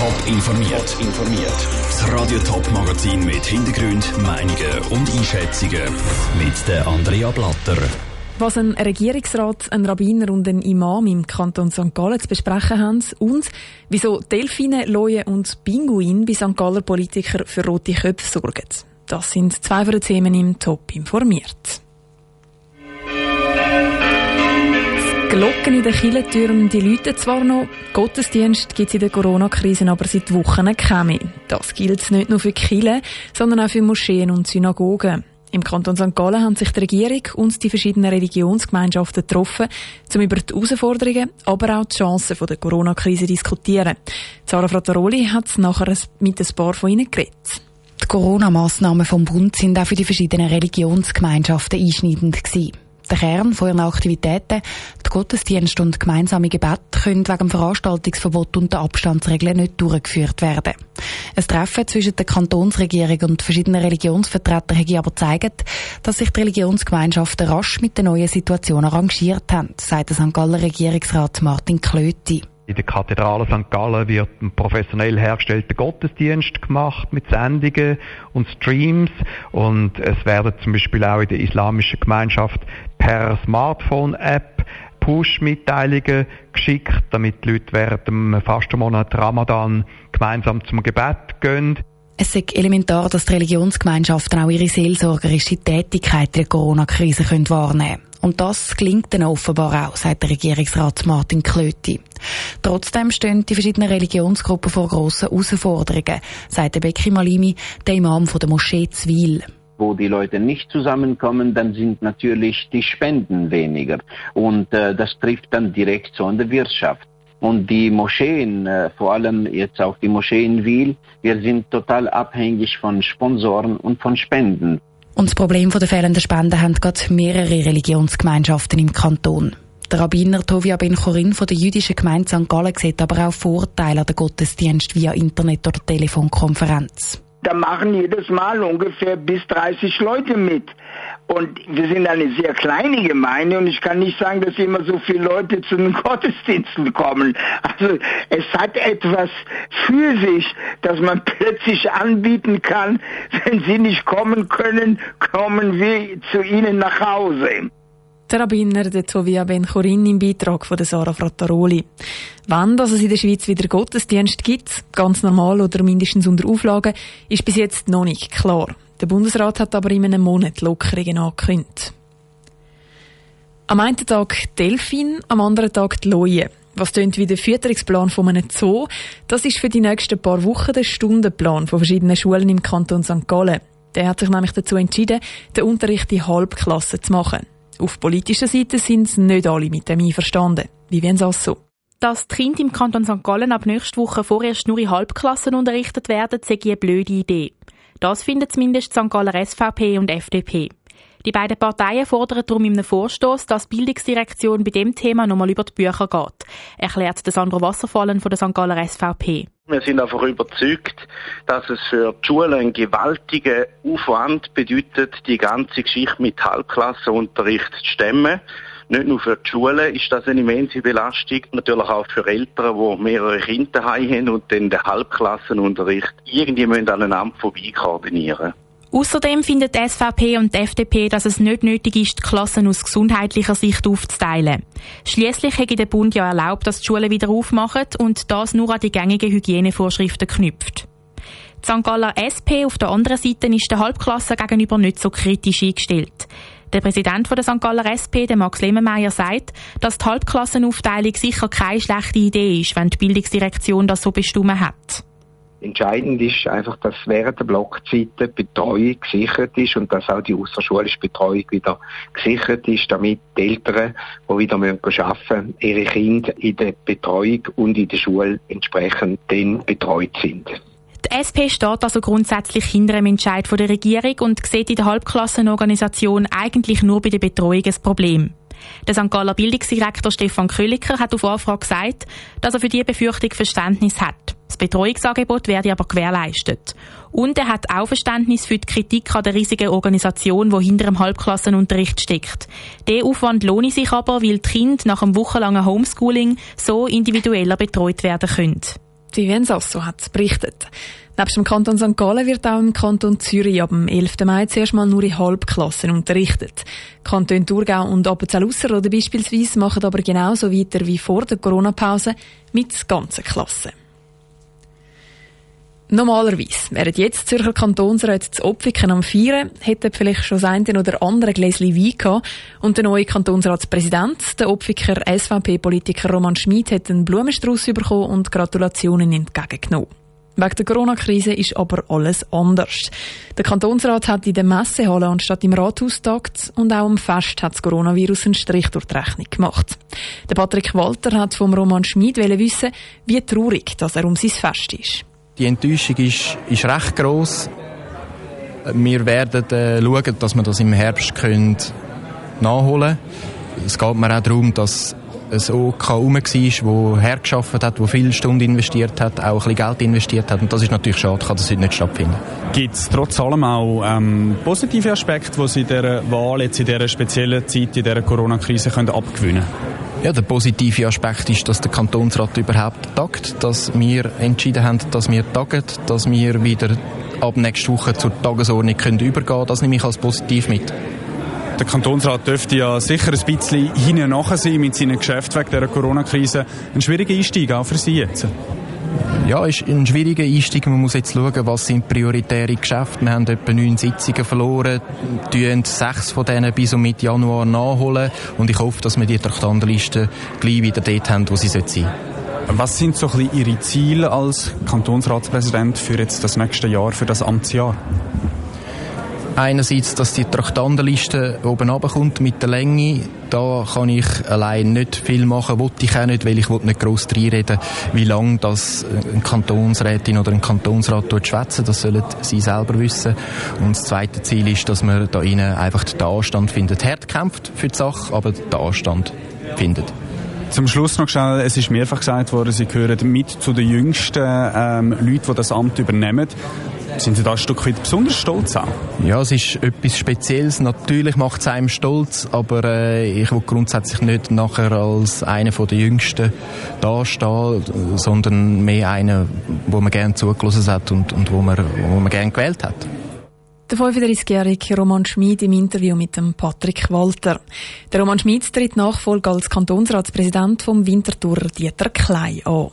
Top informiert. informiert. Das Radio Top Magazin mit Hintergrund, Meinungen und Einschätzungen mit der Andrea Blatter. Was ein Regierungsrat, ein Rabbiner und ein Imam im Kanton St. Gallen zu besprechen haben und wieso Delfine, Leuen und Pinguin bei St. Galler Politiker für rote Köpfe sorgen. Das sind zwei von den Themen im Top informiert. Glocken in den Kirchentürmen, die läuten zwar noch, Gottesdienst gibt es in der Corona-Krise aber seit Wochen keine mehr. Das gilt nicht nur für Kirchen, sondern auch für Moscheen und Synagogen. Im Kanton St. Gallen haben sich die Regierung und die verschiedenen Religionsgemeinschaften getroffen, um über die Herausforderungen, aber auch die Chancen der Corona-Krise zu diskutieren. Sarah Frattaroli hat nachher mit ein paar von ihnen geredet. Die Corona-Massnahmen vom Bund sind auch für die verschiedenen Religionsgemeinschaften einschneidend gewesen. Der Kern von ihren Aktivitäten, die Gottesdienste und gemeinsame Gebet, können wegen dem Veranstaltungsverbot und der Abstandsregeln nicht durchgeführt werden. Ein Treffen zwischen der Kantonsregierung und verschiedenen Religionsvertretern hat aber gezeigt, dass sich die Religionsgemeinschaften rasch mit der neuen Situation arrangiert haben, sagt der St. Galler Regierungsrat Martin Klöti. In der Kathedrale St. Gallen wird ein professionell hergestellter Gottesdienst gemacht mit Sendungen und Streams und es werden zum Beispiel auch in der islamischen Gemeinschaft per Smartphone-App Push-Mitteilungen geschickt, damit die Leute während dem Fastenmonat Ramadan gemeinsam zum Gebet gehen. Es ist elementar, dass die Religionsgemeinschaften auch ihre seelsorgerische Tätigkeit in der Corona-Krise wahrnehmen können. Und das gelingt dann offenbar auch, sagt der Regierungsrat Martin Klöti. Trotzdem stehen die verschiedenen Religionsgruppen vor grossen Herausforderungen, sagt der Bekri Malimi, der Imam von der Moschee Zwil wo die Leute nicht zusammenkommen, dann sind natürlich die Spenden weniger. Und äh, das trifft dann direkt so an der Wirtschaft. Und die Moscheen, äh, vor allem jetzt auch die Moschee in Wiel, wir sind total abhängig von Sponsoren und von Spenden. Und das Problem der fehlenden Spenden haben gerade mehrere Religionsgemeinschaften im Kanton. Der Rabbiner Tovia Ben Chorin von der jüdischen Gemeinde St. Gallen sieht aber auch Vorteile an den Gottesdienst via Internet- oder Telefonkonferenz. Da machen jedes Mal ungefähr bis 30 Leute mit. Und wir sind eine sehr kleine Gemeinde und ich kann nicht sagen, dass immer so viele Leute zu den Gottesdiensten kommen. Also es hat etwas für sich, dass man plötzlich anbieten kann, wenn sie nicht kommen können, kommen wir zu ihnen nach Hause. Der Rabbiner der Tovia Ben Chorin im Beitrag von Sarah Frattaroli. Wann dass es in der Schweiz wieder Gottesdienst gibt, ganz normal oder mindestens unter Auflagen, ist bis jetzt noch nicht klar. Der Bundesrat hat aber in einem Monat Lockerungen angekündigt. Am einen Tag Delfin, am anderen Tag die Leue. Was tönt wie der Fütterungsplan von einem Zoo, das ist für die nächsten paar Wochen der Stundenplan von verschiedenen Schulen im Kanton St. Gallen. Der hat sich nämlich dazu entschieden, den Unterricht in Halbklassen zu machen. Auf politischer Seite sind nicht alle mit dem einverstanden. Wie wollen sie so? Dass die Kinder im Kanton St. Gallen ab nächster Woche vorerst nur in Halbklassen unterrichtet werden, sei eine blöde Idee. Das finden zumindest St. Galler SVP und FDP. Die beiden Parteien fordern darum in einem Vorstoß, dass die Bildungsdirektion bei dem Thema nochmal über die Bücher geht, erklärt Sandro Wasserfallen von der St. Galler SVP. Wir sind einfach überzeugt, dass es für die Schulen einen gewaltigen Aufwand bedeutet, die ganze Geschichte mit Halbklassenunterricht zu stemmen. Nicht nur für die Schulen ist das eine immense Belastung, natürlich auch für Eltern, die mehrere Kinder haben und dann den Halbklassenunterricht irgendwie aneinander vorbei koordinieren Außerdem findet die SVP und die FDP, dass es nicht nötig ist, die Klassen aus gesundheitlicher Sicht aufzuteilen. Schließlich hätte der Bund ja erlaubt, dass die Schulen wieder aufmachen und das nur an die gängigen Hygienevorschriften knüpft. Die St. Galler SP auf der anderen Seite ist der Halbklasse gegenüber nicht so kritisch eingestellt. Der Präsident der St. Galler SP, Max Lehmenmeier, sagt, dass die Halbklassenaufteilung sicher keine schlechte Idee ist, wenn die Bildungsdirektion das so bestimmt hat. Entscheidend ist einfach, dass während der Blockzeiten Betreuung gesichert ist und dass auch die außerschulische Betreuung wieder gesichert ist, damit die Eltern, die wieder arbeiten müssen, ihre Kinder in der Betreuung und in der Schule entsprechend dann betreut sind. Die SP steht also grundsätzlich hinter dem Entscheid der Regierung und sieht in der Halbklassenorganisation eigentlich nur bei der Betreuung ein Problem. Der St. Galler Bildungsdirektor Stefan Köliker hat auf Anfrage gesagt, dass er für diese Befürchtung Verständnis hat. Das Betreuungsangebot werde aber gewährleistet. Und er hat auch Verständnis für die Kritik an der riesigen Organisation, die hinter dem Halbklassenunterricht steckt. Der Aufwand lohne sich aber, weil die Kinder nach einem wochenlangen Homeschooling so individueller betreut werden können. Vivian Sasso hat berichtet. Neben dem Kanton St. Gallen wird auch im Kanton Zürich ab dem 11. Mai zuerst mal nur in Halbklassen unterrichtet. Kanton Thurgau und Appenzell-Ausserrhoden beispielsweise machen aber genauso weiter wie vor der Corona-Pause mit ganzen Klassen. Normalerweise wären jetzt Zürcher Kantonsräte zu Opfiken am Feiern, hätten vielleicht schon das eine oder andere Gläschen Wein gehabt und der neue Kantonsratspräsident, der Opfiker SVP-Politiker Roman Schmid, hat einen Blumenstrauß bekommen und Gratulationen entgegengenommen. Wegen der Corona-Krise ist aber alles anders. Der Kantonsrat hat in der Messehalle anstatt im Rathaus tagt und auch am Fest hat das Coronavirus einen Strich durch die Rechnung gemacht. Der Patrick Walter hat vom Roman Schmid wissen, wie traurig dass er um sein Fest ist. Die Enttäuschung ist, ist recht gross. Wir werden äh, schauen, dass wir das im Herbst können nachholen können. Es geht mir auch darum, dass ein OK herum war, der hergeschafft hat, der viele Stunden investiert hat, auch ein bisschen Geld investiert hat. Und das ist natürlich schade, kann das heute nicht stattfinden. Gibt es trotz allem auch ähm, positive Aspekte, die Sie in dieser Wahl, jetzt in dieser speziellen Zeit, in dieser Corona-Krise abgewinnen können? Ja, der positive Aspekt ist, dass der Kantonsrat überhaupt tagt, dass wir entschieden haben, dass wir tagen, dass wir wieder ab nächster Woche zur Tagesordnung können übergehen können. Das nehme ich als positiv mit. Der Kantonsrat dürfte ja sicher ein bisschen hinten nachher sein mit seinen Geschäften wegen der Corona-Krise. Ein schwieriger Einstieg auch für Sie jetzt. Ja, ist ein schwieriger Einstieg. Man muss jetzt schauen, was sind prioritäre Geschäfte. Wir haben etwa neun Sitzungen verloren, tun sechs von denen bis um Mitte Januar nachholen und ich hoffe, dass wir die Traktandenliste gleich wieder dort haben, wo sie sein. Was sind so ein bisschen Ihre Ziele als Kantonsratspräsident für jetzt das nächste Jahr, für das Amtsjahr? Einerseits, dass die Traktandenliste oben runterkommt mit der Länge. Da kann ich allein nicht viel machen, wollte ich auch nicht, weil ich nicht gross reinreden wie lange das eine Kantonsrätin oder ein Kantonsrat schwätzen. Das sollen sie selber wissen. Und das zweite Ziel ist, dass man da innen einfach den Anstand findet. Hart kämpft für die Sache, aber den Anstand findet. Zum Schluss noch schnell, es ist mehrfach gesagt worden, Sie gehören mit zu den jüngsten ähm, Leuten, die das Amt übernehmen. Sind Sie da ein Stück weit besonders stolz auch? Ja, es ist etwas Spezielles. Natürlich macht es einem stolz, aber äh, ich will grundsätzlich nicht nachher als einer der Jüngsten dastehen, sondern mehr einer, wo man gerne zugelassen hat und, und wo, man, wo man gerne gewählt hat. Der 35-jährige Roman Schmid im Interview mit dem Patrick Walter. Der Roman Schmid tritt Nachfolge als Kantonsratspräsident vom Winterthur Dieter Klein an.